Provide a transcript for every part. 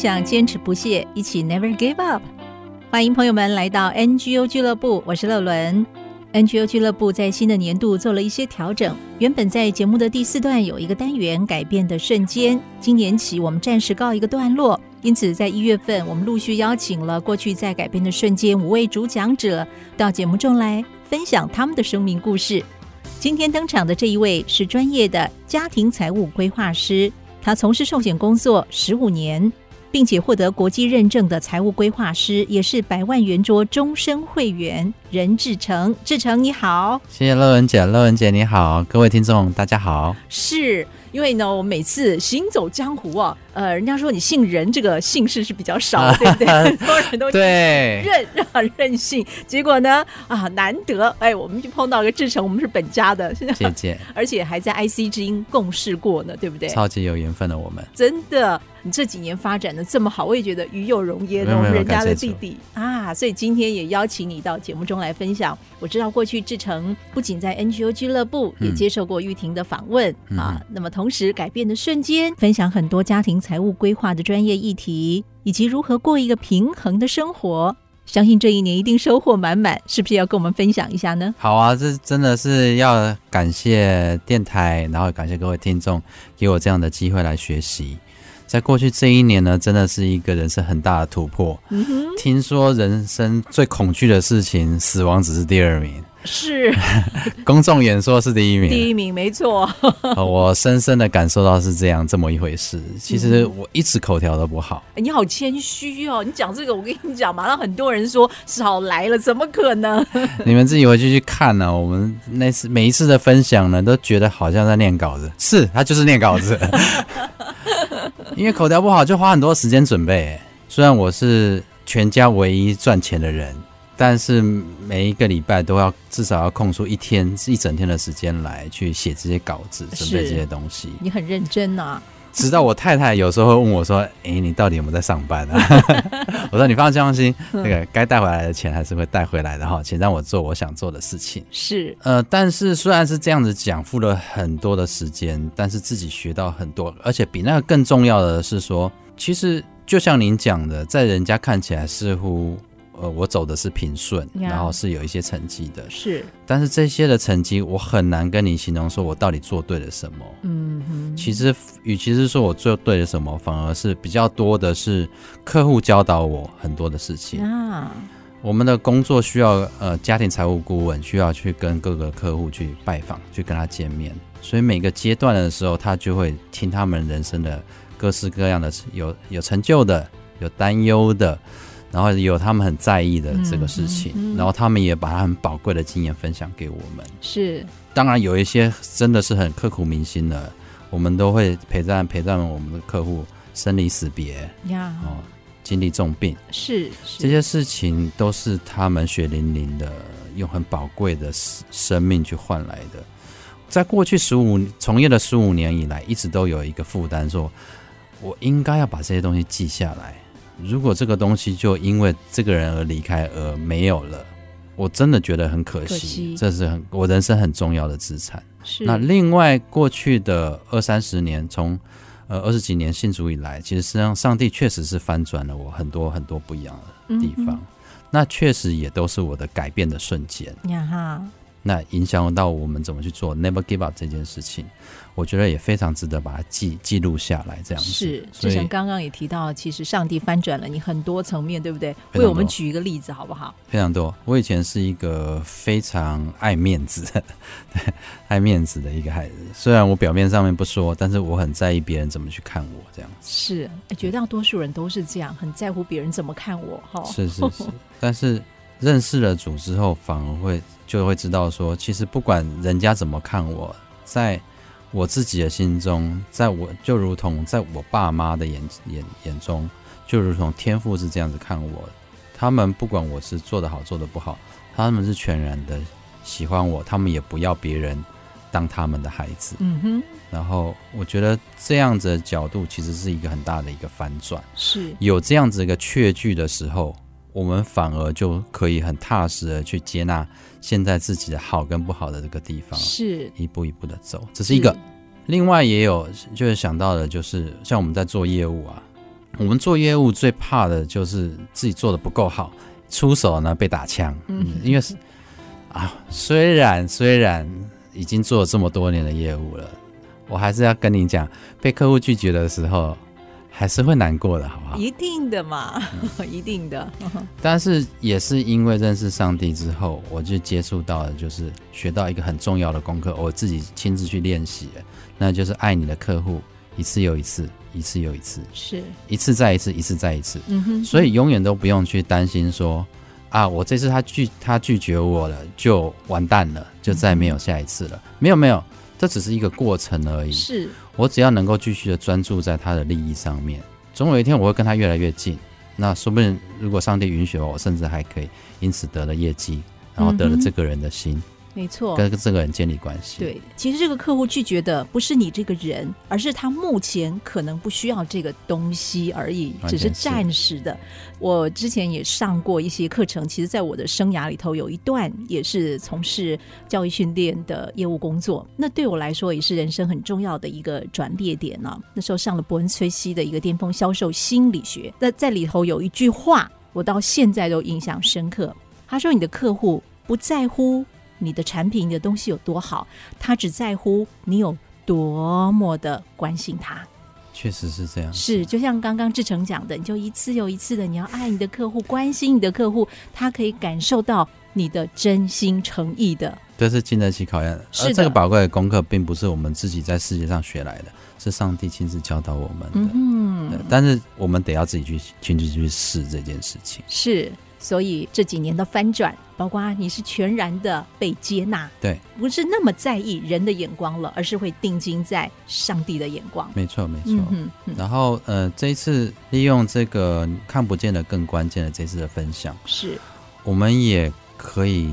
想，坚持不懈，一起 Never Give Up。欢迎朋友们来到 NGO 俱乐部，我是乐伦。NGO 俱乐部在新的年度做了一些调整，原本在节目的第四段有一个单元改变的瞬间，今年起我们暂时告一个段落。因此，在一月份，我们陆续邀请了过去在改变的瞬间五位主讲者到节目中来分享他们的生命故事。今天登场的这一位是专业的家庭财务规划师。他从事寿险工作十五年，并且获得国际认证的财务规划师，也是百万圆桌终身会员。任志成，志成你好，谢谢乐文姐，乐文姐你好，各位听众大家好。是因为呢，我每次行走江湖啊，呃，人家说你姓任，这个姓氏是比较少，对不对？很多人都对任啊任性，结果呢啊难得，哎，我们就碰到一个志成，我们是本家的 姐姐，而且还在 IC 之音共事过呢，对不对？超级有缘分的我们，真的，你这几年发展的这么好，我也觉得与有荣焉，人家的弟弟啊，所以今天也邀请你到节目中。来分享，我知道过去志成不仅在 NGO 俱乐部也接受过玉婷的访问、嗯、啊，那么同时改变的瞬间，分享很多家庭财务规划的专业议题，以及如何过一个平衡的生活。相信这一年一定收获满满，是不是要跟我们分享一下呢？好啊，这真的是要感谢电台，然后感谢各位听众给我这样的机会来学习。在过去这一年呢，真的是一个人生很大的突破。嗯哼，听说人生最恐惧的事情，死亡只是第二名。是，公众演说是第一名。第一名，没错。我深深的感受到是这样这么一回事。其实我一直口条都不好。嗯、你好谦虚哦！你讲这个，我跟你讲，马上很多人说少来了，怎么可能？你们自己回去去看呢、啊。我们那次每一次的分享呢，都觉得好像在念稿子。是，他就是念稿子。因为口条不好，就花很多时间准备。虽然我是全家唯一赚钱的人，但是每一个礼拜都要至少要空出一天、一整天的时间来去写这些稿子，准备这些东西。你很认真啊。直到我太太有时候会问我说：“哎，你到底有没有在上班啊？” 我说：“你放心放心，那个该带回来的钱还是会带回来的哈，请让我做我想做的事情。”是，呃，但是虽然是这样子讲，付了很多的时间，但是自己学到很多，而且比那个更重要的是说，其实就像您讲的，在人家看起来似乎。呃，我走的是平顺，yeah, 然后是有一些成绩的，是。但是这些的成绩，我很难跟你形容说我到底做对了什么。嗯哼。其实，与其是说我做对了什么，反而是比较多的是客户教导我很多的事情。啊。我们的工作需要呃，家庭财务顾问需要去跟各个客户去拜访，去跟他见面，所以每个阶段的时候，他就会听他们人生的各式各样的，有有成就的，有担忧的。然后有他们很在意的这个事情，嗯嗯嗯、然后他们也把他很宝贵的经验分享给我们。是，当然有一些真的是很刻骨铭心的，我们都会陪伴陪伴我们的客户生离死别呀，哦，经历重病，是，是这些事情都是他们血淋淋的，用很宝贵的生命去换来的。在过去十五从业的十五年以来，一直都有一个负担，说我应该要把这些东西记下来。如果这个东西就因为这个人而离开而没有了，我真的觉得很可惜。可惜。这是很我人生很重要的资产。是。那另外过去的二三十年，从呃二十几年信主以来，其实实际上上帝确实是翻转了我很多很多不一样的地方。嗯、那确实也都是我的改变的瞬间。呀哈。那影响到我们怎么去做 Never Give Up 这件事情。我觉得也非常值得把它记记录下来，这样子。是，就像刚刚也提到，其实上帝翻转了你很多层面，对不对？为我们举一个例子，好不好？非常多。我以前是一个非常爱面子的、爱面子的一个孩子。虽然我表面上面不说，但是我很在意别人怎么去看我，这样子。是，绝大多数人都是这样，很在乎别人怎么看我。哈，是是是。但是认识了主之后，反而会就会知道说，其实不管人家怎么看我，在我自己的心中，在我就如同在我爸妈的眼眼眼中，就如同天父是这样子看我。他们不管我是做得好做得不好，他们是全然的喜欢我，他们也不要别人当他们的孩子。嗯哼。然后我觉得这样子的角度其实是一个很大的一个反转。是。有这样子一个确据的时候，我们反而就可以很踏实的去接纳现在自己的好跟不好的这个地方。是。一步一步的走，这是一个。另外也有就是想到的，就是像我们在做业务啊。我们做业务最怕的就是自己做的不够好，出手呢被打枪。嗯，因为是啊，虽然虽然已经做了这么多年的业务了，我还是要跟你讲，被客户拒绝的时候还是会难过的，好不好？一定的嘛，嗯、一定的。但是也是因为认识上帝之后，我就接触到了，就是学到一个很重要的功课，我自己亲自去练习，那就是爱你的客户一次又一次。一次又一次，是一次再一次，一次再一次。嗯哼，所以永远都不用去担心说，啊，我这次他拒他拒绝我了，就完蛋了，就再没有下一次了。嗯、没有没有，这只是一个过程而已。是我只要能够继续的专注在他的利益上面，总有一天我会跟他越来越近。那说不定如果上帝允许我，我甚至还可以因此得了业绩，然后得了这个人的心。嗯没错，跟这个人建立关系。对，其实这个客户拒绝的不是你这个人，而是他目前可能不需要这个东西而已，只是暂时的。我之前也上过一些课程，其实在我的生涯里头有一段也是从事教育训练的业务工作，那对我来说也是人生很重要的一个转捩点呢、啊。那时候上了伯恩崔西的一个巅峰销售心理学，那在里头有一句话，我到现在都印象深刻。他说：“你的客户不在乎。”你的产品、你的东西有多好，他只在乎你有多么的关心他。确实是这样，是就像刚刚志成讲的，你就一次又一次的，你要爱你的客户，关心你的客户，他可以感受到你的真心诚意的。这是经得起考验，的。而这个宝贵的功课，并不是我们自己在世界上学来的，是上帝亲自教导我们的。嗯，但是我们得要自己去亲自去试这件事情。是。所以这几年的翻转，包括你是全然的被接纳，对，不是那么在意人的眼光了，而是会定睛在上帝的眼光。没错，没错。嗯嗯。然后，呃，这一次利用这个看不见的更关键的这次的分享，是，我们也可以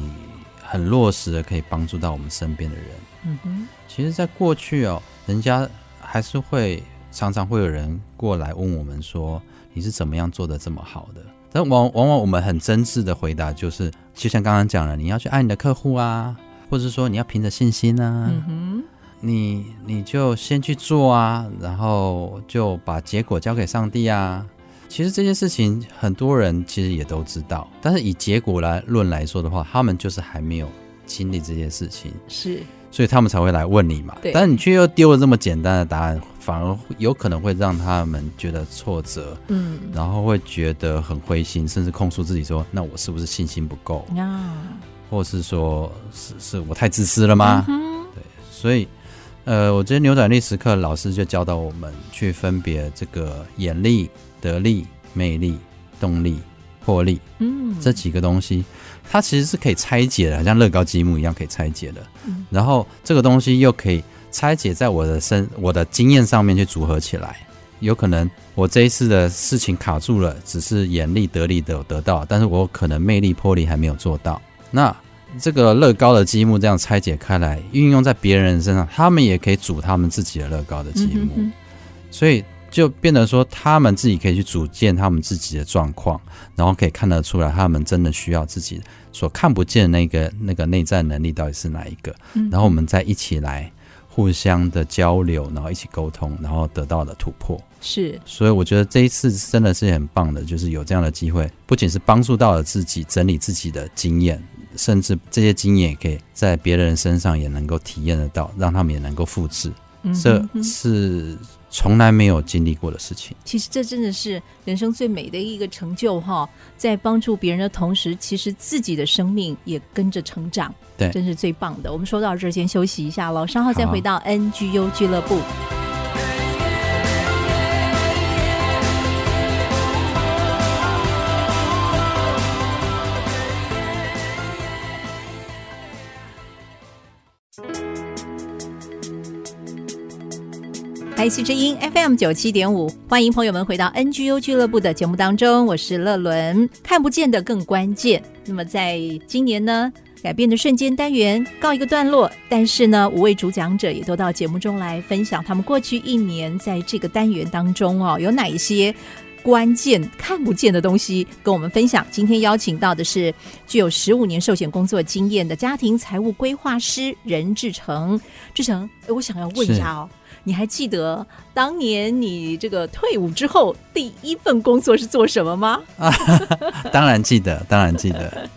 很落实的，可以帮助到我们身边的人。嗯哼。其实，在过去哦，人家还是会常常会有人过来问我们说：“你是怎么样做的这么好的？”但往往往我们很真挚的回答就是，就像刚刚讲了，你要去爱你的客户啊，或者说你要凭着信心啊，嗯哼，你你就先去做啊，然后就把结果交给上帝啊。其实这件事情很多人其实也都知道，但是以结果来论来说的话，他们就是还没有经历这件事情，是。所以他们才会来问你嘛，但你却又丢了这么简单的答案，反而有可能会让他们觉得挫折，嗯，然后会觉得很灰心，甚至控诉自己说：“那我是不是信心不够？啊，或是说是是我太自私了吗？”嗯，对，所以，呃，我觉得扭转力时刻老师就教导我们去分别这个眼力、得力、魅力、动力、魄力，嗯，这几个东西。它其实是可以拆解的，像乐高积木一样可以拆解的。嗯。然后这个东西又可以拆解在我的身、我的经验上面去组合起来。有可能我这一次的事情卡住了，只是眼力得力的有得到，但是我可能魅力魄力还没有做到。那这个乐高的积木这样拆解开来，运用在别人身上，他们也可以组他们自己的乐高的积木。嗯。所以。就变得说，他们自己可以去组建他们自己的状况，然后可以看得出来，他们真的需要自己所看不见的那个那个内在能力到底是哪一个，然后我们再一起来互相的交流，然后一起沟通，然后得到了突破。是，所以我觉得这一次真的是很棒的，就是有这样的机会，不仅是帮助到了自己整理自己的经验，甚至这些经验也可以在别人身上也能够体验得到，让他们也能够复制。这是。从来没有经历过的事情，其实这真的是人生最美的一个成就哈！在帮助别人的同时，其实自己的生命也跟着成长，对，真是最棒的。我们说到这儿，先休息一下喽，稍后再回到 NGU 俱乐部。IC 之音 FM 九七点五，欢迎朋友们回到 NGU 俱乐部的节目当中，我是乐伦。看不见的更关键。那么在今年呢，改变的瞬间单元告一个段落，但是呢，五位主讲者也都到节目中来分享他们过去一年在这个单元当中哦，有哪一些关键看不见的东西跟我们分享。今天邀请到的是具有十五年寿险工作经验的家庭财务规划师任志成。志成，我想要问一下哦。你还记得当年你这个退伍之后第一份工作是做什么吗？啊，当然记得，当然记得。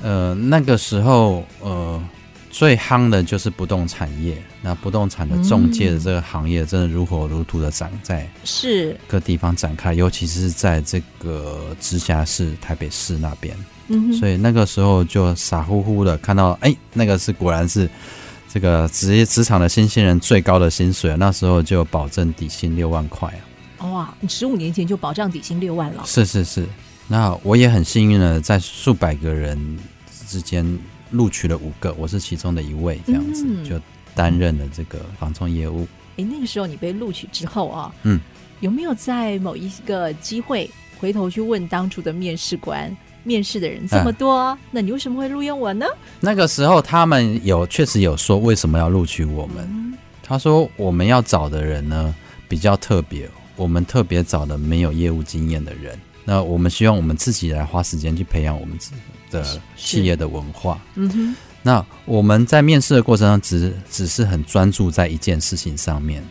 呃，那个时候呃最夯的就是不动产业，那不动产的中介的这个行业真的如火如荼的展在是各地方展开，尤其是在这个直辖市台北市那边。嗯，所以那个时候就傻乎乎的看到，哎，那个是果然是。这个职业职场的新鲜人最高的薪水，那时候就保证底薪六万块啊！哇，你十五年前就保障底薪六万了？是是是，那我也很幸运的在数百个人之间录取了五个，我是其中的一位，这样子、嗯、就担任了这个房仲业务。哎，那个时候你被录取之后啊，嗯，有没有在某一个机会回头去问当初的面试官？面试的人这么多，嗯，那你为什么会录用我呢？那个时候他们有确实有说为什么要录取我们。嗯，他说我们要找的人呢比较特别，我们特别找的没有业务经验的人。那我们希望我们自己来花时间去培养我们自己的企业的文化。嗯哼。那我们在面试的过程中只，只只是很专注在一件事情上面。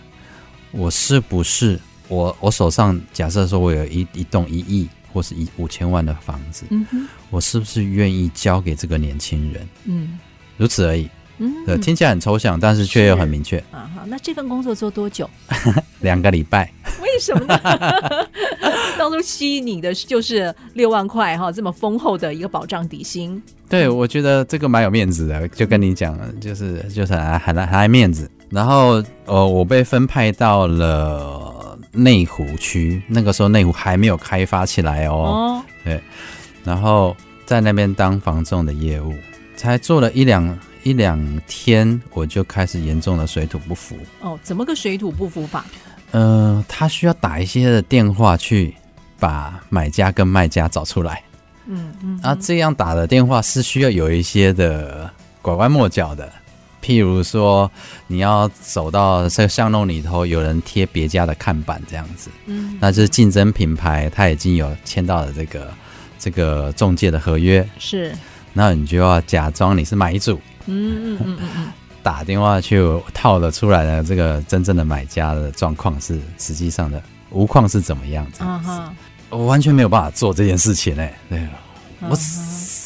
我是不是我我手上假设说我有一一栋一亿。或是一五千万的房子，嗯，我是不是愿意交给这个年轻人？嗯，如此而已。嗯，对，听起来很抽象，但是却又很明确。啊，好，那这份工作做多久？两个礼拜。为什么呢？当初吸引你的就是六万块哈，这么丰厚的一个保障底薪。对，我觉得这个蛮有面子的，就跟你讲，就是就是还还还爱面子。然后呃，我被分派到了。内湖区那个时候，内湖还没有开发起来哦。哦，对，然后在那边当房仲的业务，才做了一两一两天，我就开始严重的水土不服。哦，怎么个水土不服法？嗯、呃，他需要打一些的电话去把买家跟卖家找出来。嗯嗯，啊，这样打的电话是需要有一些的拐弯抹角的。譬如说，你要走到这个巷弄里头，有人贴别家的看板这样子，嗯，那就是竞争品牌，他已经有签到了这个这个中介的合约，是，那你就要假装你是买主，嗯嗯嗯嗯，打电话去套了出来的这个真正的买家的状况是实际上的无况是怎么样子，啊哈，我完全没有办法做这件事情哎，对，我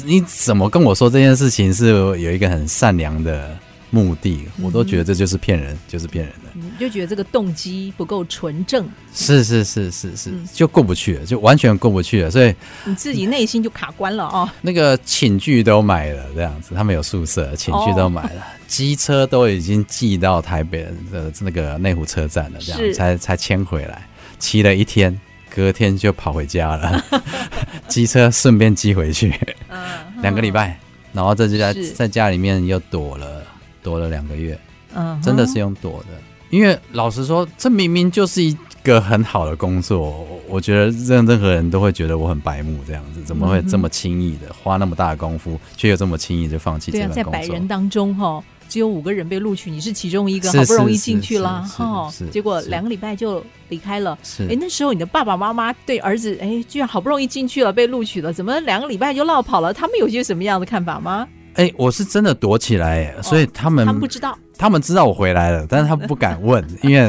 你怎么跟我说这件事情是有一个很善良的？目的，我都觉得这就是骗人，嗯、就是骗人的。你就觉得这个动机不够纯正，是是是是是，就过不去了，就完全过不去了。所以你自己内心就卡关了哦。那个寝具都买了，这样子，他们有宿舍，寝具都买了，机、哦、车都已经寄到台北的那个内湖车站了，这样才才迁回来，骑了一天，隔天就跑回家了，机车顺便寄回去，嗯，两个礼拜，然后在家在家里面又躲了。躲了两个月，嗯，真的是用躲的，因为老实说，这明明就是一个很好的工作，我觉得任任何人都会觉得我很白目，这样子怎么会这么轻易的花那么大的功夫，却又这么轻易就放弃这份工作？对啊，在百人当中哈，只有五个人被录取，你是其中一个，好不容易进去了哈，结果两个礼拜就离开了。哎，那时候你的爸爸妈妈对儿子，哎，居然好不容易进去了，被录取了，怎么两个礼拜就落跑了？他们有些什么样的看法吗？哎、欸，我是真的躲起来，所以他们、哦、他们不知道，他们知道我回来了，但是他不敢问，因为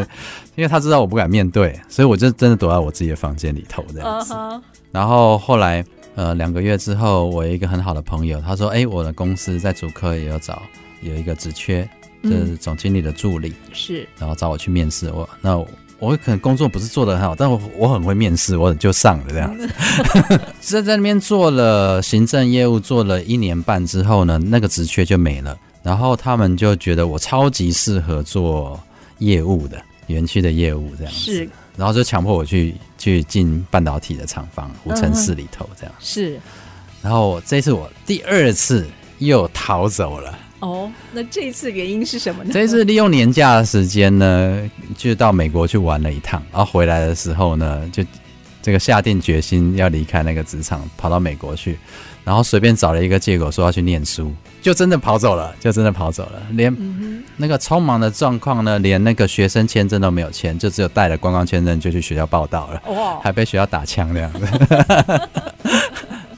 因为他知道我不敢面对，所以我就真的躲在我自己的房间里头这样子。Uh -huh. 然后后来呃两个月之后，我有一个很好的朋友，他说：“哎、欸，我的公司在主科也有找有一个职缺，就是总经理的助理，是、嗯，然后找我去面试。我那我。”我可能工作不是做的很好，但我我很会面试，我就上了这样子。在 在那边做了行政业务，做了一年半之后呢，那个职缺就没了。然后他们就觉得我超级适合做业务的园区的业务这样子，是。然后就强迫我去去进半导体的厂房，无尘室里头这样。是。然后这次我第二次又逃走了。哦，那这一次原因是什么呢？这一次利用年假的时间呢，就到美国去玩了一趟，然后回来的时候呢，就这个下定决心要离开那个职场，跑到美国去，然后随便找了一个借口说要去念书，就真的跑走了，就真的跑走了，连那个匆忙的状况呢，连那个学生签证都没有签，就只有带了观光签证就去学校报到了，哇，还被学校打枪这样子。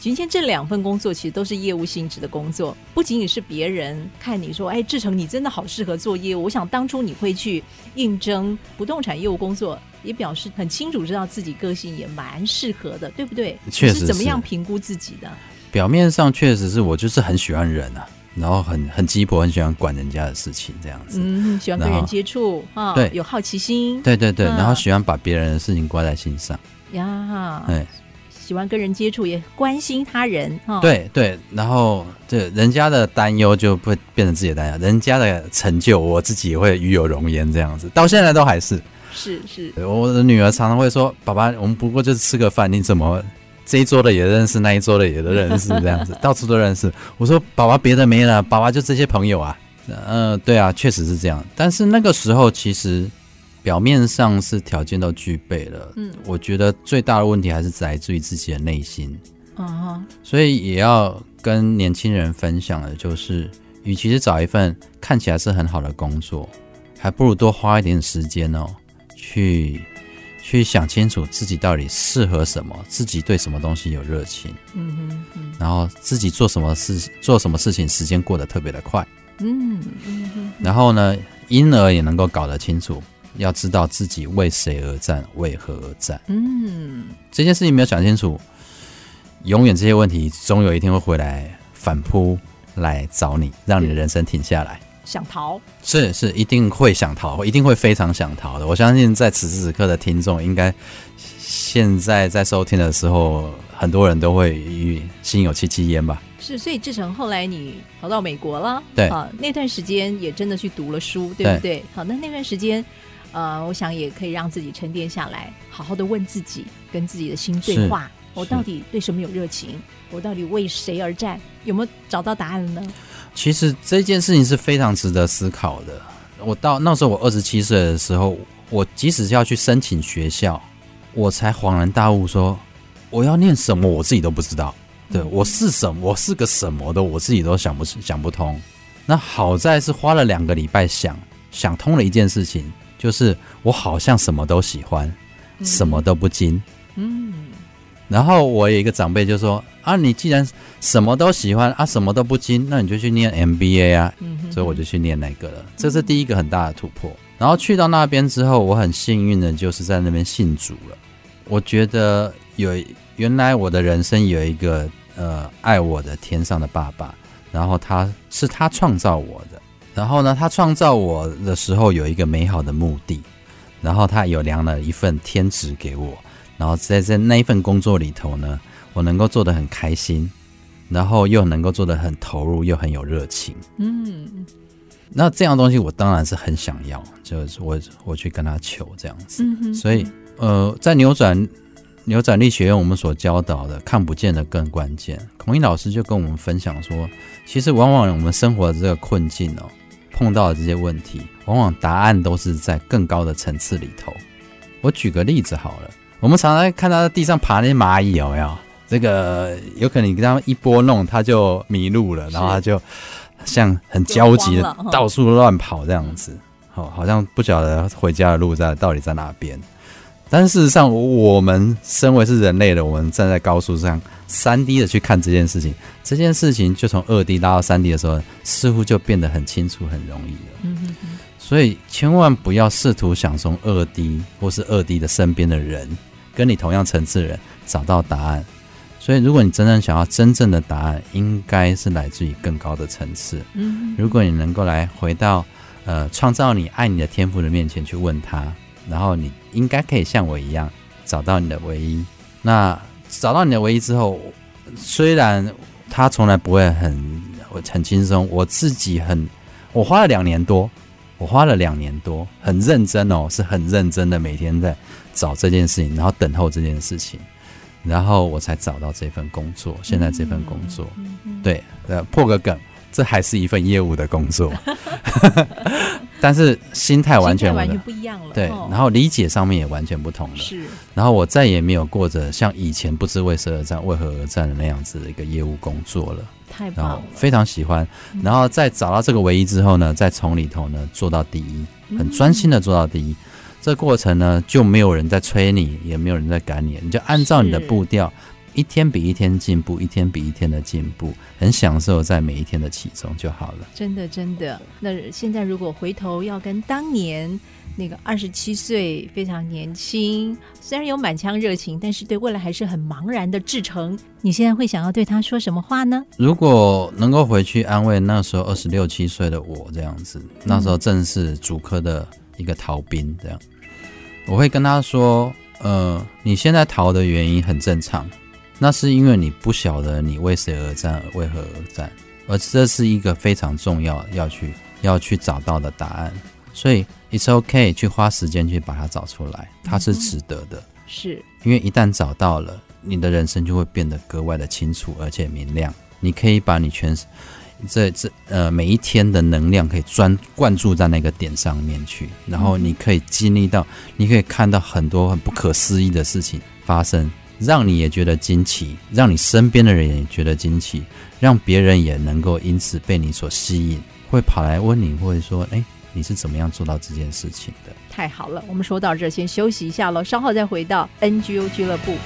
今天这两份工作其实都是业务性质的工作，不仅仅是别人看你说，哎，志成你真的好适合做业务。我想当初你会去应征不动产业务工作，也表示很清楚知道自己个性也蛮适合的，对不对？确实是。是怎么样评估自己的？表面上确实是我就是很喜欢人啊，然后很很鸡婆，很喜欢管人家的事情这样子。嗯，喜欢跟人接触啊，对，有好奇心。对对对，然后喜欢把别人的事情挂在心上。呀，对。喜欢跟人接触，也关心他人，哈。对对，然后这人家的担忧就会变成自己的担忧，人家的成就，我自己也会与有容焉这样子，到现在都还是。是是，我的女儿常常会说：“爸爸，我们不过就是吃个饭，你怎么这一桌的也认识，那一桌的也都认识，这样子 到处都认识。”我说：“爸爸，别的没了，爸爸就这些朋友啊。”嗯，对啊，确实是这样。但是那个时候其实。表面上是条件都具备了，嗯，我觉得最大的问题还是来自于自己的内心，啊哈，所以也要跟年轻人分享的，就是，与其是找一份看起来是很好的工作，还不如多花一点时间哦，去去想清楚自己到底适合什么，自己对什么东西有热情，嗯哼，嗯，然后自己做什么事，做什么事情时间过得特别的快，嗯嗯哼，然后呢，因而也能够搞得清楚。要知道自己为谁而战，为何而战。嗯，这件事情没有想清楚，永远这些问题总有一天会回来反扑来找你，让你的人生停下来。想逃？是是，一定会想逃，一定会非常想逃的。我相信在此时此刻的听众，应该现在在收听的时候，很多人都会与心有戚戚焉吧。是，所以志成后来你跑到美国了，对啊，那段时间也真的去读了书，对不对？对好，那那段时间。呃，我想也可以让自己沉淀下来，好好的问自己，跟自己的心对话。我到底对什么有热情？我到底为谁而战？有没有找到答案了呢？其实这件事情是非常值得思考的。我到那时候，我二十七岁的时候，我即使是要去申请学校，我才恍然大悟说，说我要念什么，我自己都不知道。对，我是什么，我是个什么的，我自己都想不想不通。那好在是花了两个礼拜想想通了一件事情。就是我好像什么都喜欢，嗯、什么都不精。嗯，然后我有一个长辈就说：“啊，你既然什么都喜欢啊，什么都不精，那你就去念 MBA 啊。嗯哼哼”所以我就去念那个了。这是第一个很大的突破。然后去到那边之后，我很幸运的就是在那边信主了。我觉得有原来我的人生有一个呃爱我的天上的爸爸，然后他是他创造我的。然后呢，他创造我的时候有一个美好的目的，然后他有量了一份天职给我，然后在在那一份工作里头呢，我能够做得很开心，然后又能够做得很投入，又很有热情。嗯，那这样东西我当然是很想要，就是我我去跟他求这样子。嗯哼。所以呃，在扭转扭转力学院，我们所教导的看不见的更关键。孔颖老师就跟我们分享说，其实往往我们生活的这个困境哦。碰到的这些问题，往往答案都是在更高的层次里头。我举个例子好了，我们常常看到在地上爬那些蚂蚁，有没有？这个有可能你跟他们一拨弄，它就迷路了，然后它就像很焦急的到处乱跑这样子，好，好像不晓得回家的路在到底在哪边。但事实上，我们身为是人类的，我们站在高速上，三 D 的去看这件事情，这件事情就从二 D 拉到三 D 的时候，似乎就变得很清楚、很容易了。嗯哼哼。所以千万不要试图想从二 D 或是二 D 的身边的人，跟你同样层次的人找到答案。所以，如果你真正想要真正的答案，应该是来自于更高的层次。嗯。如果你能够来回到呃创造你爱你的天赋的面前去问他。然后你应该可以像我一样找到你的唯一。那找到你的唯一之后，虽然他从来不会很很轻松，我自己很，我花了两年多，我花了两年多，很认真哦，是很认真的，每天在找这件事情，然后等候这件事情，然后我才找到这份工作。现在这份工作，对，呃，破个梗，这还是一份业务的工作，但是心态完全完全不一样了。对，然后理解上面也完全不同了。是，然后我再也没有过着像以前不知为谁而战、为何而战的那样子的一个业务工作了。太棒了，非常喜欢。然后在找到这个唯一之后呢，再从里头呢做到第一，很专心的做到第一。这过程呢，就没有人在催你，也没有人在赶你，你就按照你的步调。一天比一天进步，一天比一天的进步，很享受在每一天的其中就好了。真的，真的。那现在如果回头要跟当年那个二十七岁非常年轻，虽然有满腔热情，但是对未来还是很茫然的志成，你现在会想要对他说什么话呢？如果能够回去安慰那时候二十六七岁的我，这样子，那时候正是主科的一个逃兵，这样，我会跟他说：呃，你现在逃的原因很正常。那是因为你不晓得你为谁而战，为何而战，而这是一个非常重要要去要去找到的答案。所以，it's okay 去花时间去把它找出来，它是值得的。是，因为一旦找到了，你的人生就会变得格外的清楚而且明亮。你可以把你全这这呃每一天的能量可以专灌注在那个点上面去，然后你可以经历到，你可以看到很多很不可思议的事情发生。让你也觉得惊奇，让你身边的人也觉得惊奇，让别人也能够因此被你所吸引，会跑来问你，或者说：“哎，你是怎么样做到这件事情的？”太好了，我们说到这，先休息一下喽，稍后再回到 NGO 俱乐部。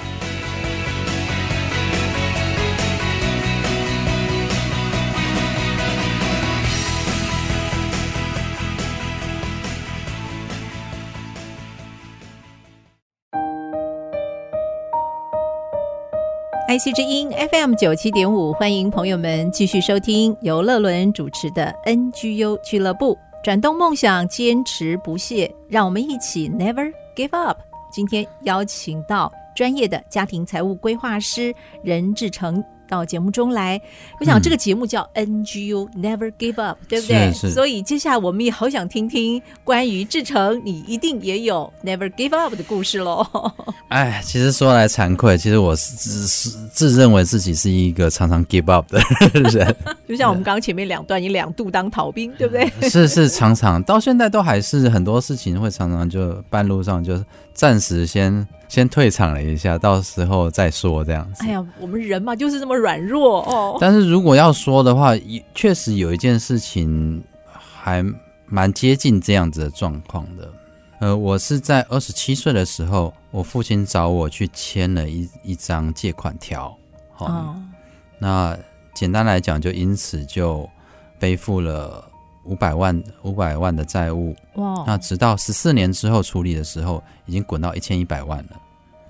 IC 之音 FM 九七点五，欢迎朋友们继续收听由乐伦主持的 NGU 俱乐部，转动梦想，坚持不懈，让我们一起 Never Give Up。今天邀请到专业的家庭财务规划师任志成。到节目中来，我想这个节目叫 NGU Never Give Up，嗯，对不对？所以接下来我们也好想听听关于志成，你一定也有 Never Give Up 的故事喽。哎，其实说来惭愧，其实我是自自认为自己是一个常常 give up 的人，就像我们刚刚前面两段，你两度当逃兵，对不对？是是，常常到现在都还是很多事情会常常就半路上就暂时先。先退场了一下，到时候再说这样子。哎呀，我们人嘛，就是这么软弱哦。但是如果要说的话，确实有一件事情还蛮接近这样子的状况的。呃，我是在二十七岁的时候，我父亲找我去签了一一张借款条。哦。那简单来讲，就因此就背负了五百万五百万的债务。哇。那直到十四年之后处理的时候，已经滚到一千一百万了。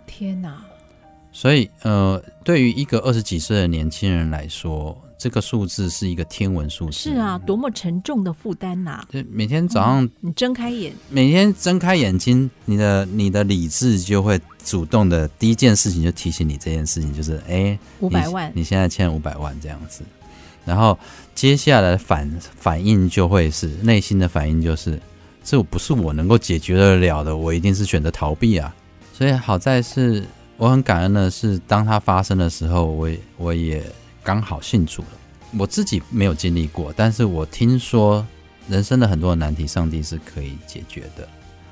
天哪！所以，呃，对于一个二十几岁的年轻人来说，这个数字是一个天文数字。是啊，多么沉重的负担呐！就每天早上，嗯，你睁开眼，每天睁开眼睛，你的你的理智就会主动的第一件事情就提醒你这件事情，就是哎，五百万你，你现在欠五百万这样子。然后接下来的反反应就会是内心的反应，就是这不是我能够解决得了的，我一定是选择逃避啊。所以好在是，我很感恩的是，当它发生的时候，我我也刚好信主了。我自己没有经历过，但是我听说人生的很多难题，上帝是可以解决的。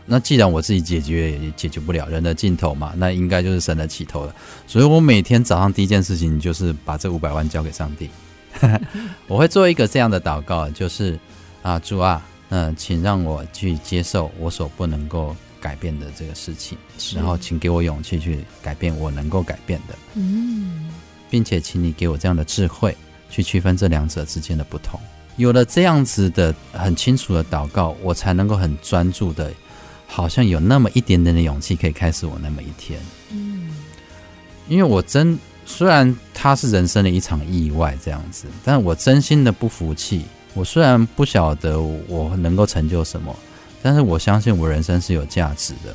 那既然我自己解决也解决不了，人的尽头嘛，那应该就是神的起头了。所以我每天早上第一件事情就是把这五百万交给上帝。我会做一个这样的祷告，就是啊，主啊，嗯、呃，请让我去接受我所不能够。改变的这个事情，然后请给我勇气去改变我能够改变的，嗯，并且请你给我这样的智慧去区分这两者之间的不同。有了这样子的很清楚的祷告，我才能够很专注的，好像有那么一点点的勇气可以开始我那么一天。嗯，因为我真虽然它是人生的一场意外这样子，但我真心的不服气。我虽然不晓得我能够成就什么。但是我相信我人生是有价值的，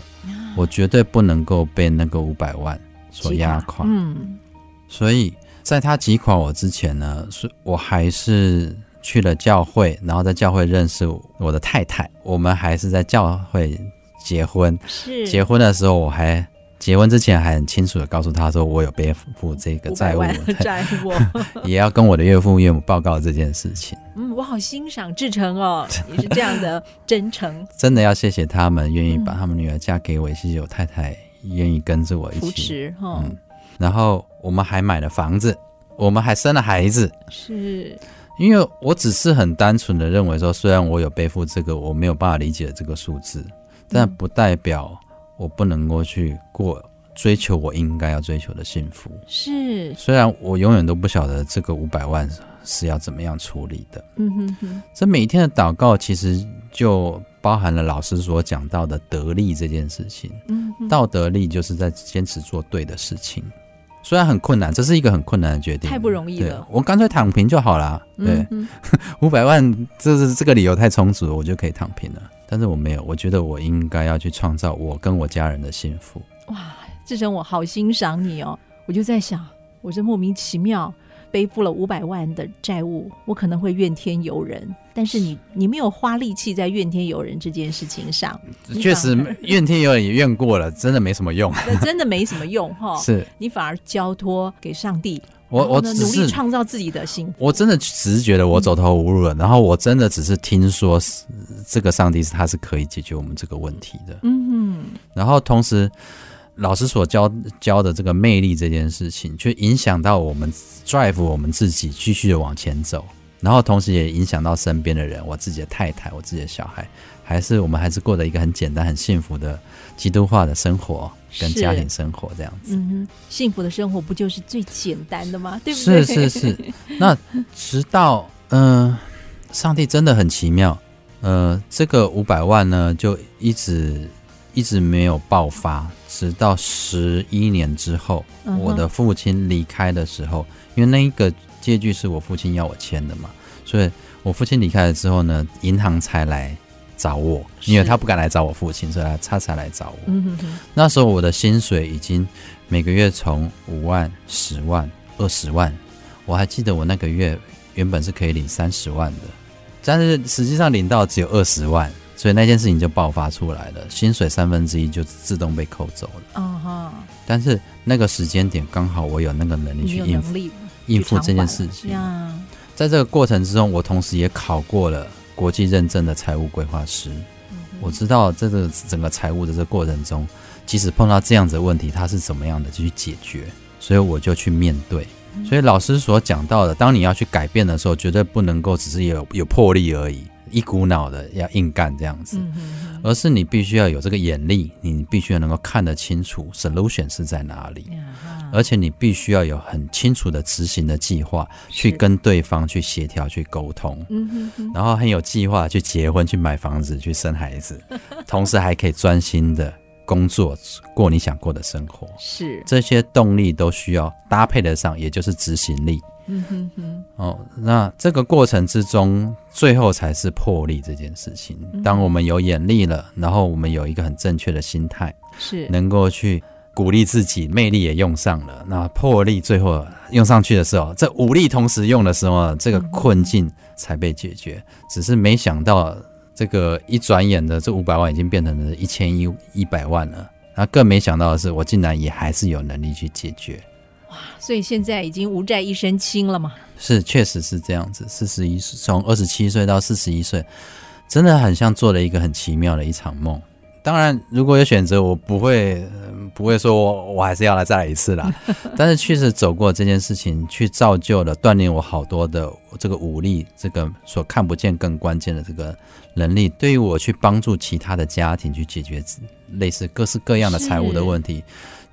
我绝对不能够被那个五百万所压垮。嗯，所以在他击垮我之前呢，是我还是去了教会，然后在教会认识我的太太，我们还是在教会结婚。是结婚的时候，我还记结婚之前还很清楚的告诉他说，我有背负这个债务，债务 也要跟我的岳父岳母报告这件事情。嗯，我好欣赏志成哦，也是这样的真诚。真的要谢谢他们愿意把他们女儿嫁给我，谢谢我太太愿意跟着我一起扶持哈。嗯，然后我们还买了房子，我们还生了孩子。是。因为我只是很单纯的认为说，虽然我有背负这个我没有办法理解的这个数字，但不代表我不能够去过追求我应该要追求的幸福。是，虽然我永远都不晓得这个五百万是要怎么样处理的。嗯哼哼，这每天的祷告其实就包含了老师所讲到的得力这件事情。嗯，道德力就是在坚持做对的事情。虽然很困难，这是一个很困难的决定，太不容易了。我干脆躺平就好了。对，五百、嗯、万，这是这个理由太充足了，我就可以躺平了。但是我没有，我觉得我应该要去创造我跟我家人的幸福。哇，志成，我好欣赏你哦。我就在想，我这莫名其妙。背负了五百万的债务，我可能会怨天尤人。但是你，你没有花力气在怨天尤人这件事情上。确实，怨天尤人也怨过了，真的没什么用。真的没什么用哈。是你反而交托给上帝，我我努力创造自己的幸福。我真的只是觉得我走投无路了，嗯、然后我真的只是听说这个上帝是他是可以解决我们这个问题的。嗯哼，然后同时。老师所教教的这个魅力这件事情，却影响到我们 drive 我们自己继续的往前走，然后同时也影响到身边的人，我自己的太太，我自己的小孩，还是我们还是过着一个很简单、很幸福的基督化的生活跟家庭生活这样子。嗯哼，幸福的生活不就是最简单的吗？对不对？是是是。那直到嗯、呃，上帝真的很奇妙，呃，这个五百万呢，就一直一直没有爆发。直到十一年之后，我的父亲离开的时候，因为那一个借据是我父亲要我签的嘛，所以我父亲离开了之后呢，银行才来找我，因为他不敢来找我父亲，所以他才来找我。那时候我的薪水已经每个月从五万、十万、二十万，我还记得我那个月原本是可以领三十万的，但是实际上领到只有二十万。所以那件事情就爆发出来了，薪水三分之一就自动被扣走了。但是那个时间点刚好我有那个能力去应付应付这件事情。在这个过程之中，我同时也考过了国际认证的财务规划师。我知道这个整个财务的这个过程中，即使碰到这样子的问题，他是怎么样的去解决，所以我就去面对。所以老师所讲到的，当你要去改变的时候，绝对不能够只是有有魄力而已。一股脑的要硬干这样子，而是你必须要有这个眼力，你必须要能够看得清楚 solution 是在哪里，而且你必须要有很清楚的执行的计划，去跟对方去协调、去沟通，然后很有计划去结婚、去买房子、去生孩子，同时还可以专心的工作，过你想过的生活。是。这些动力都需要搭配得上，也就是执行力。嗯哼哼，哦，那这个过程之中，最后才是魄力这件事情。当我们有眼力了，然后我们有一个很正确的心态，是能够去鼓励自己，魅力也用上了，那魄力最后用上去的时候，这武力同时用的时候，这个困境才被解决。只是没想到，这个一转眼的这五百万已经变成了一千一一百万了。那更没想到的是，我竟然也还是有能力去解决。哇，所以现在已经无债一身轻了嘛？是，确实是这样子。四十一岁，从二十七岁到四十一岁，真的很像做了一个很奇妙的一场梦。当然，如果有选择，我不会不会说我我还是要来再来一次啦。但是确实走过这件事情，去造就了锻炼我好多的这个武力，这个所看不见更关键的这个能力，对于我去帮助其他的家庭去解决类似各式各样的财务的问题。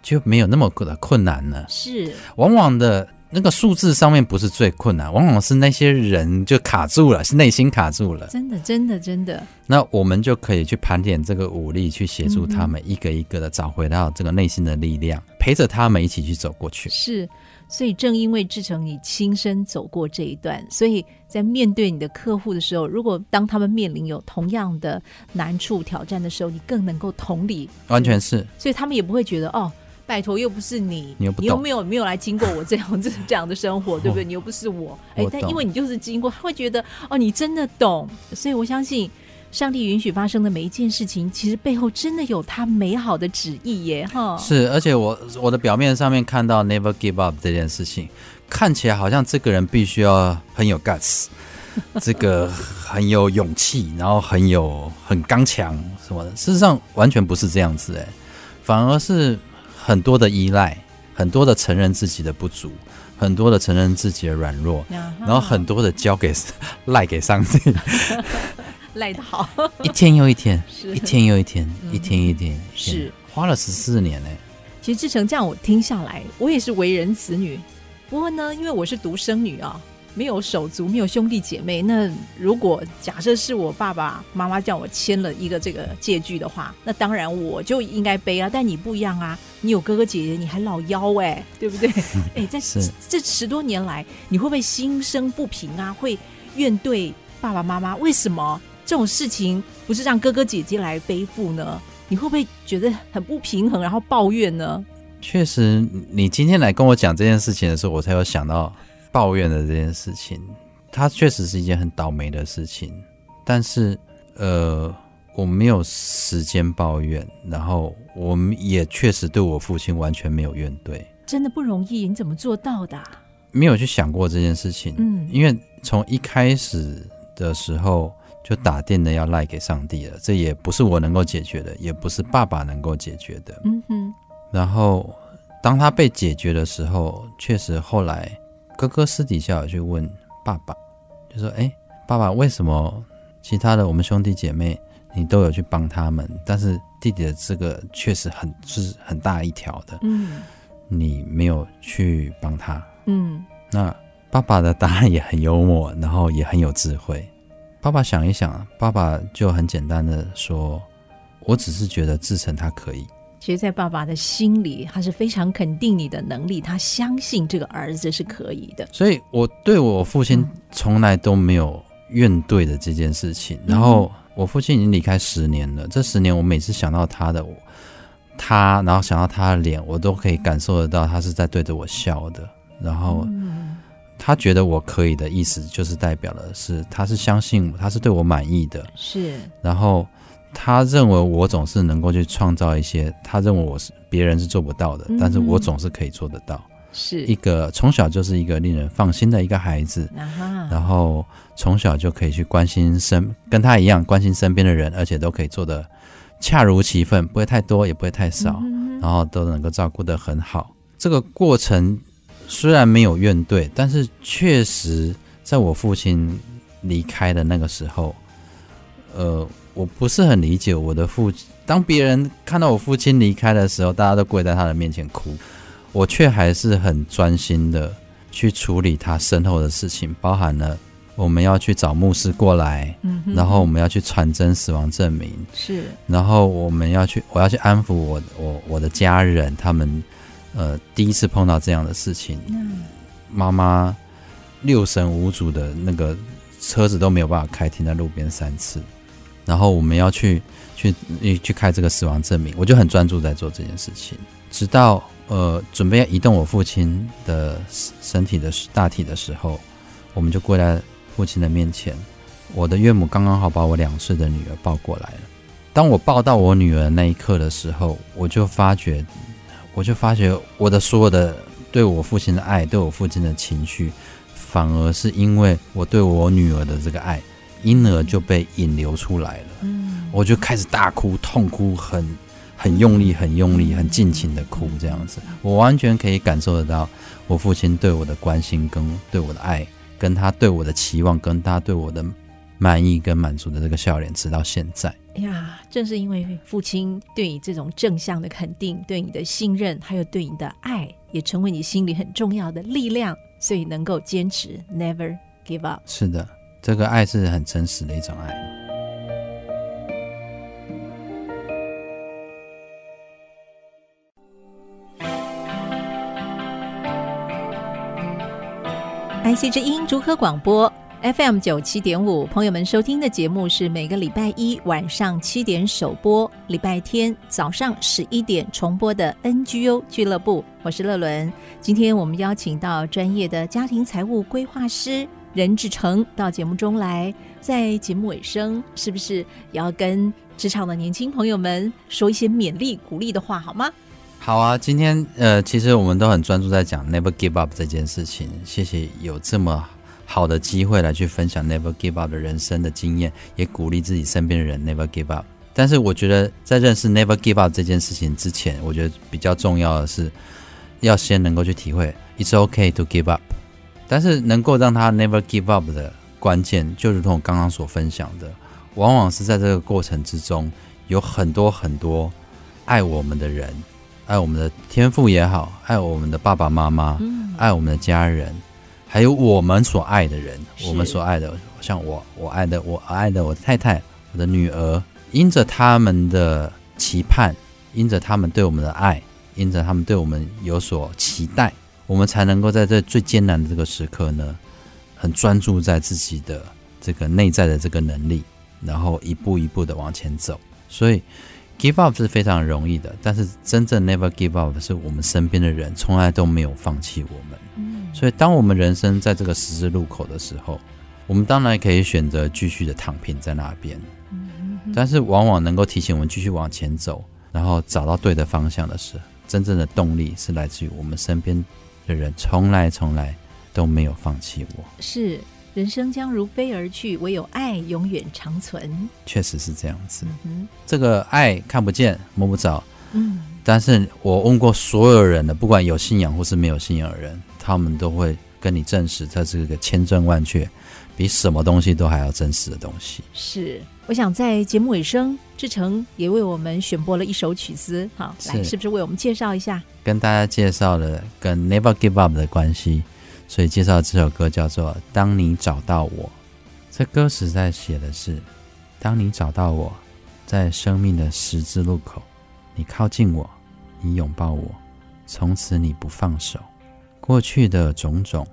就没有那么的困难了。是，往往的那个数字上面不是最困难，往往是那些人就卡住了，是内心卡住了。真的，真的，真的。那我们就可以去盘点这个武力，去协助他们一个一个的找回到这个内心的力量，嗯、陪着他们一起去走过去。是，所以正因为志成你亲身走过这一段，所以在面对你的客户的时候，如果当他们面临有同样的难处挑战的时候，你更能够同理。完全是。所以他们也不会觉得哦。拜托，又不是你，你又不，你又没有没有来经过我这样这这样的生活，对不对？你又不是我，哎，但因为你就是经过，他会觉得哦，你真的懂。所以我相信上帝允许发生的每一件事情，其实背后真的有他美好的旨意耶！哈，是，而且我我的表面上面看到 never give up 这件事情，看起来好像这个人必须要很有 guts，这个很有勇气，然后很有很刚强什么的。事实上完全不是这样子，哎，反而是很多的依赖，很多的承认自己的不足。很多的承认自己的软弱，然后很多的交给 赖给上帝，赖得好，一天又一天，一天又一天，一天一天，是花了十四年呢。其实志成这样我听下来，我也是为人子女，不过呢，因为我是独生女啊。没有手足，没有兄弟姐妹。那如果假设是我爸爸妈妈叫我签了一个这个借据的话，那当然我就应该背啊。但你不一样啊，你有哥哥姐姐，你还老幺哎、欸，对不对？哎，在这十多年来，你会不会心生不平啊？会怨对爸爸妈妈？为什么这种事情不是让哥哥姐姐来背负呢？你会不会觉得很不平衡，然后抱怨呢？确实，你今天来跟我讲这件事情的时候，我才有想到。抱怨的这件事情，它确实是一件很倒霉的事情。但是，呃，我没有时间抱怨，然后我们也确实对我父亲完全没有怨怼。真的不容易，你怎么做到的？没有去想过这件事情。嗯，因为从一开始的时候就打定了要赖给上帝了，这也不是我能够解决的，也不是爸爸能够解决的。嗯哼。然后，当他被解决的时候，确实后来。哥哥私底下有去问爸爸，就说：“哎，爸爸，为什么其他的我们兄弟姐妹你都有去帮他们，但是弟弟的这个确实很是很大一条的，嗯，你没有去帮他，嗯。那爸爸的答案也很幽默，然后也很有智慧。爸爸想一想，爸爸就很简单的说：我只是觉得志成他可以。”其实，在爸爸的心里，他是非常肯定你的能力，他相信这个儿子是可以的。所以，我对我父亲从来都没有怨怼的这件事情。嗯、然后，我父亲已经离开十年了，这十年我每次想到他的他，然后想到他的脸，我都可以感受得到他是在对着我笑的。然后，他觉得我可以的意思，就是代表的是他是相信，他是对我满意的。是，然后。他认为我总是能够去创造一些，他认为我是别人是做不到的，嗯、但是我总是可以做得到。是一个从小就是一个令人放心的一个孩子，啊、然后从小就可以去关心身，跟他一样关心身边的人，而且都可以做的恰如其分，不会太多，也不会太少，嗯、然后都能够照顾得很好。这个过程虽然没有怨怼，但是确实在我父亲离开的那个时候，呃。我不是很理解我的父亲。当别人看到我父亲离开的时候，大家都跪在他的面前哭，我却还是很专心的去处理他身后的事情，包含了我们要去找牧师过来，嗯，然后我们要去传真死亡证明，是，然后我们要去，我要去安抚我我我的家人，他们呃第一次碰到这样的事情，嗯，妈妈六神无主的那个车子都没有办法开，停在路边三次。然后我们要去去去开这个死亡证明，我就很专注在做这件事情，直到呃准备要移动我父亲的身体的大体的时候，我们就跪在父亲的面前。我的岳母刚刚好把我两岁的女儿抱过来了。当我抱到我女儿那一刻的时候，我就发觉，我就发觉我的所有的对我父亲的爱，对我父亲的情绪，反而是因为我对我女儿的这个爱。婴儿就被引流出来了，嗯，我就开始大哭，痛哭，很很用力，很用力，很尽情的哭，这样子，我完全可以感受得到我父亲对我的关心，跟对我的爱，跟他对我的期望，跟他对我的满意跟满足的这个笑脸，直到现在。哎呀，正是因为父亲对你这种正向的肯定，对你的信任，还有对你的爱，也成为你心里很重要的力量，所以能够坚持，never give up。是的。这个爱是很真实的一种爱。IC 之音竹科广播 FM 九七点五，朋友们收听的节目是每个礼拜一晚上七点首播，礼拜天早上十一点重播的 NGO 俱乐部。我是乐伦，今天我们邀请到专业的家庭财务规划师。任志成到节目中来，在节目尾声，是不是也要跟职场的年轻朋友们说一些勉励、鼓励的话，好吗？好啊，今天呃，其实我们都很专注在讲 Never Give Up 这件事情。谢谢有这么好的机会来去分享 Never Give Up 的人生的经验，也鼓励自己身边的人 Never Give Up。但是我觉得，在认识 Never Give Up 这件事情之前，我觉得比较重要的是，要先能够去体会 It's OK to give up。但是能够让他 Never Give Up 的关键，就如同我刚刚所分享的，往往是在这个过程之中，有很多很多爱我们的人，爱我们的天赋也好，爱我们的爸爸妈妈，嗯、爱我们的家人，还有我们所爱的人，我们所爱的，像我，我爱的，我爱的，我太太，我的女儿。因着他们的期盼，因着他们对我们的爱，因着他们对我们有所期待，我们才能够在这最艰难的这个时刻呢，很专注在自己的这个内在的这个能力，然后一步一步的往前走。所以，give up 是非常容易的，但是真正 never give up 的是我们身边的人从来都没有放弃我们。所以，当我们人生在这个十字路口的时候，我们当然可以选择继续的躺平在那边。但是往往能够提醒我们继续往前走，然后找到对的方向的是真正的动力，是来自于我们身边的人，从来从来都没有放弃我。是，人生将如飞而去，唯有爱永远长存。确实是这样子。嗯，这个爱看不见摸不着。嗯，但是我问过所有人的，不管有信仰或是没有信仰的人，他们都会跟你证实，这是个千真万确，比什么东西都还要真实的东西。是。我想在节目尾声，志成也为我们选播了一首曲子。好，来，是不是为我们介绍一下？跟大家介绍了跟 Never Give Up 的关系，所以介绍这首歌叫做《当你找到我》。这歌词在写的是：当你找到我，在生命的十字路口，你靠近我，你拥抱我，从此你不放手。过去的种种，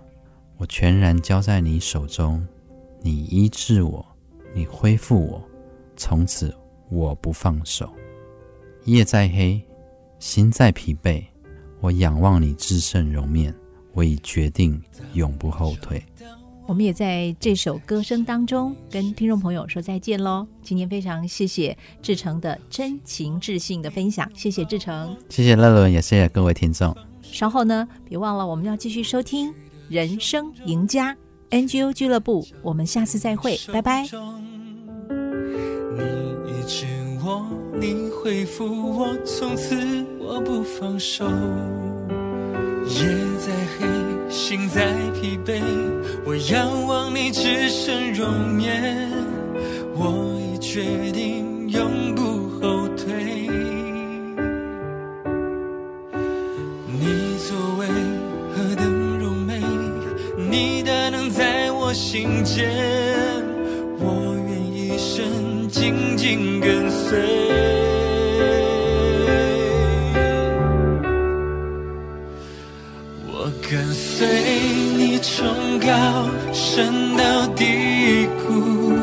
我全然交在你手中，你医治我。你恢复我，从此我不放手。夜再黑，心再疲惫，我仰望你至圣容面，我已决定永不后退。我们也在这首歌声当中跟听众朋友说再见喽。今天非常谢谢志成的真情至性的分享，谢谢志成，谢谢乐伦，也谢谢各位听众。稍后呢，别忘了我们要继续收听《人生赢家》。NGO 俱乐部，我们下次再会，拜拜。你一直我，你回复我，从此我不放手。夜再黑，心再疲惫，我仰望你至圣容面，我已决定永不心间，我愿一生紧紧跟随。我跟随你从高升到低谷，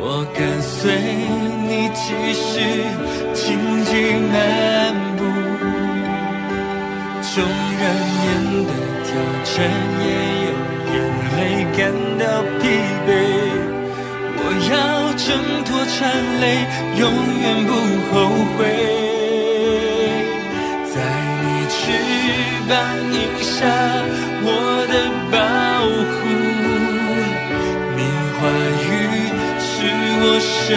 我跟随你即使荆棘漫步，纵然面对挑战也有。感到疲惫，我要挣脱缠累，永远不后悔。在你翅膀下，我的保护，你话语是我生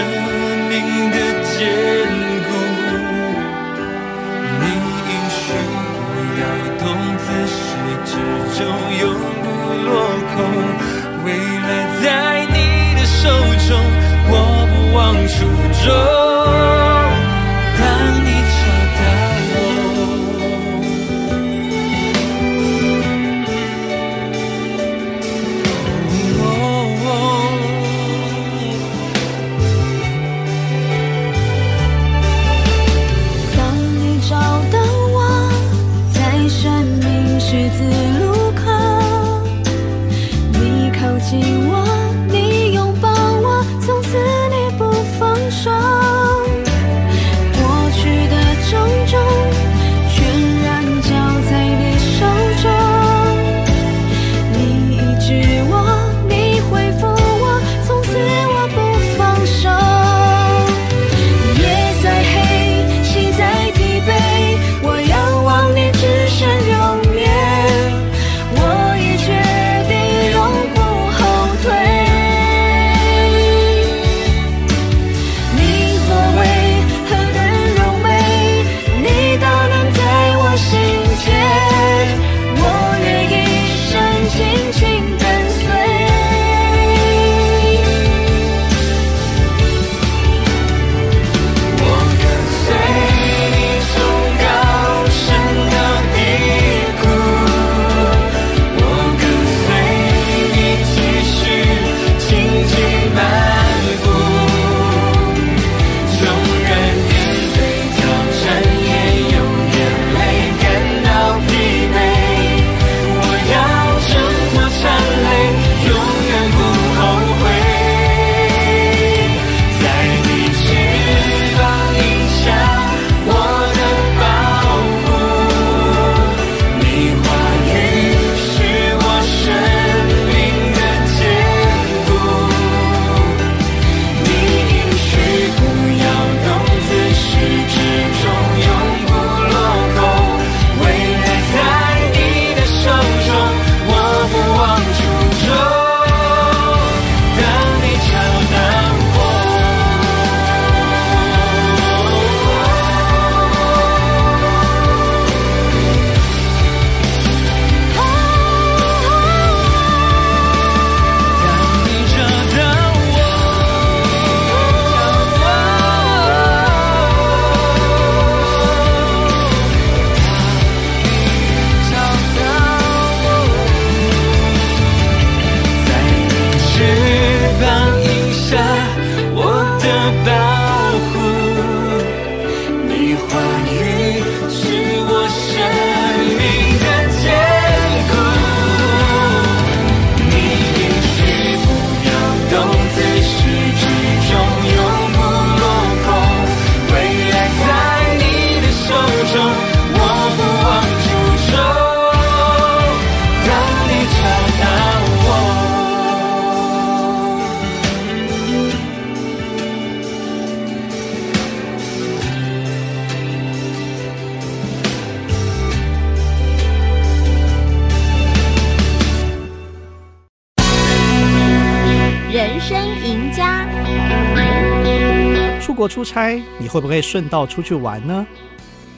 差，你会不会顺道出去玩呢？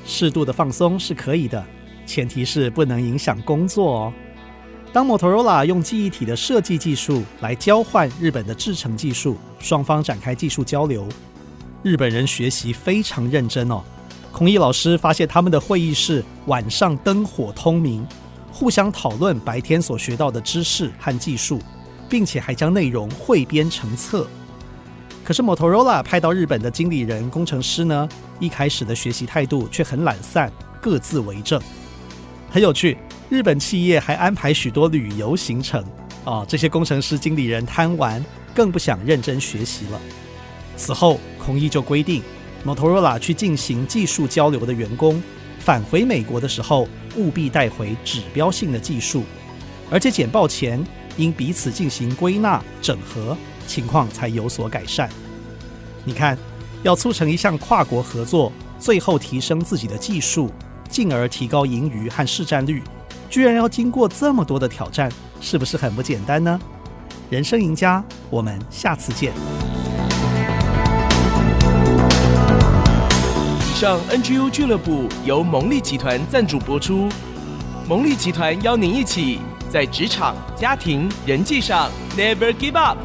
适度的放松是可以的，前提是不能影响工作哦。当 Motorola 用记忆体的设计技术来交换日本的制程技术，双方展开技术交流，日本人学习非常认真哦。孔毅老师发现他们的会议室晚上灯火通明，互相讨论白天所学到的知识和技术，并且还将内容汇编成册。可是 Motorola 派到日本的经理人、工程师呢，一开始的学习态度却很懒散，各自为政，很有趣。日本企业还安排许多旅游行程，啊，这些工程师、经理人贪玩，更不想认真学习了。此后，孔毅就规定，Motorola 去进行技术交流的员工，返回美国的时候，务必带回指标性的技术，而且简报前应彼此进行归纳整合，情况才有所改善。你看，要促成一项跨国合作，最后提升自己的技术，进而提高盈余和市占率。居然要经过这么多的挑战，是不是很不简单呢？人生赢家，我们下次见。以上 NGU 俱乐部由蒙利集团赞助播出，蒙利集团邀您一起在职场、家庭、人际上 Never Give Up。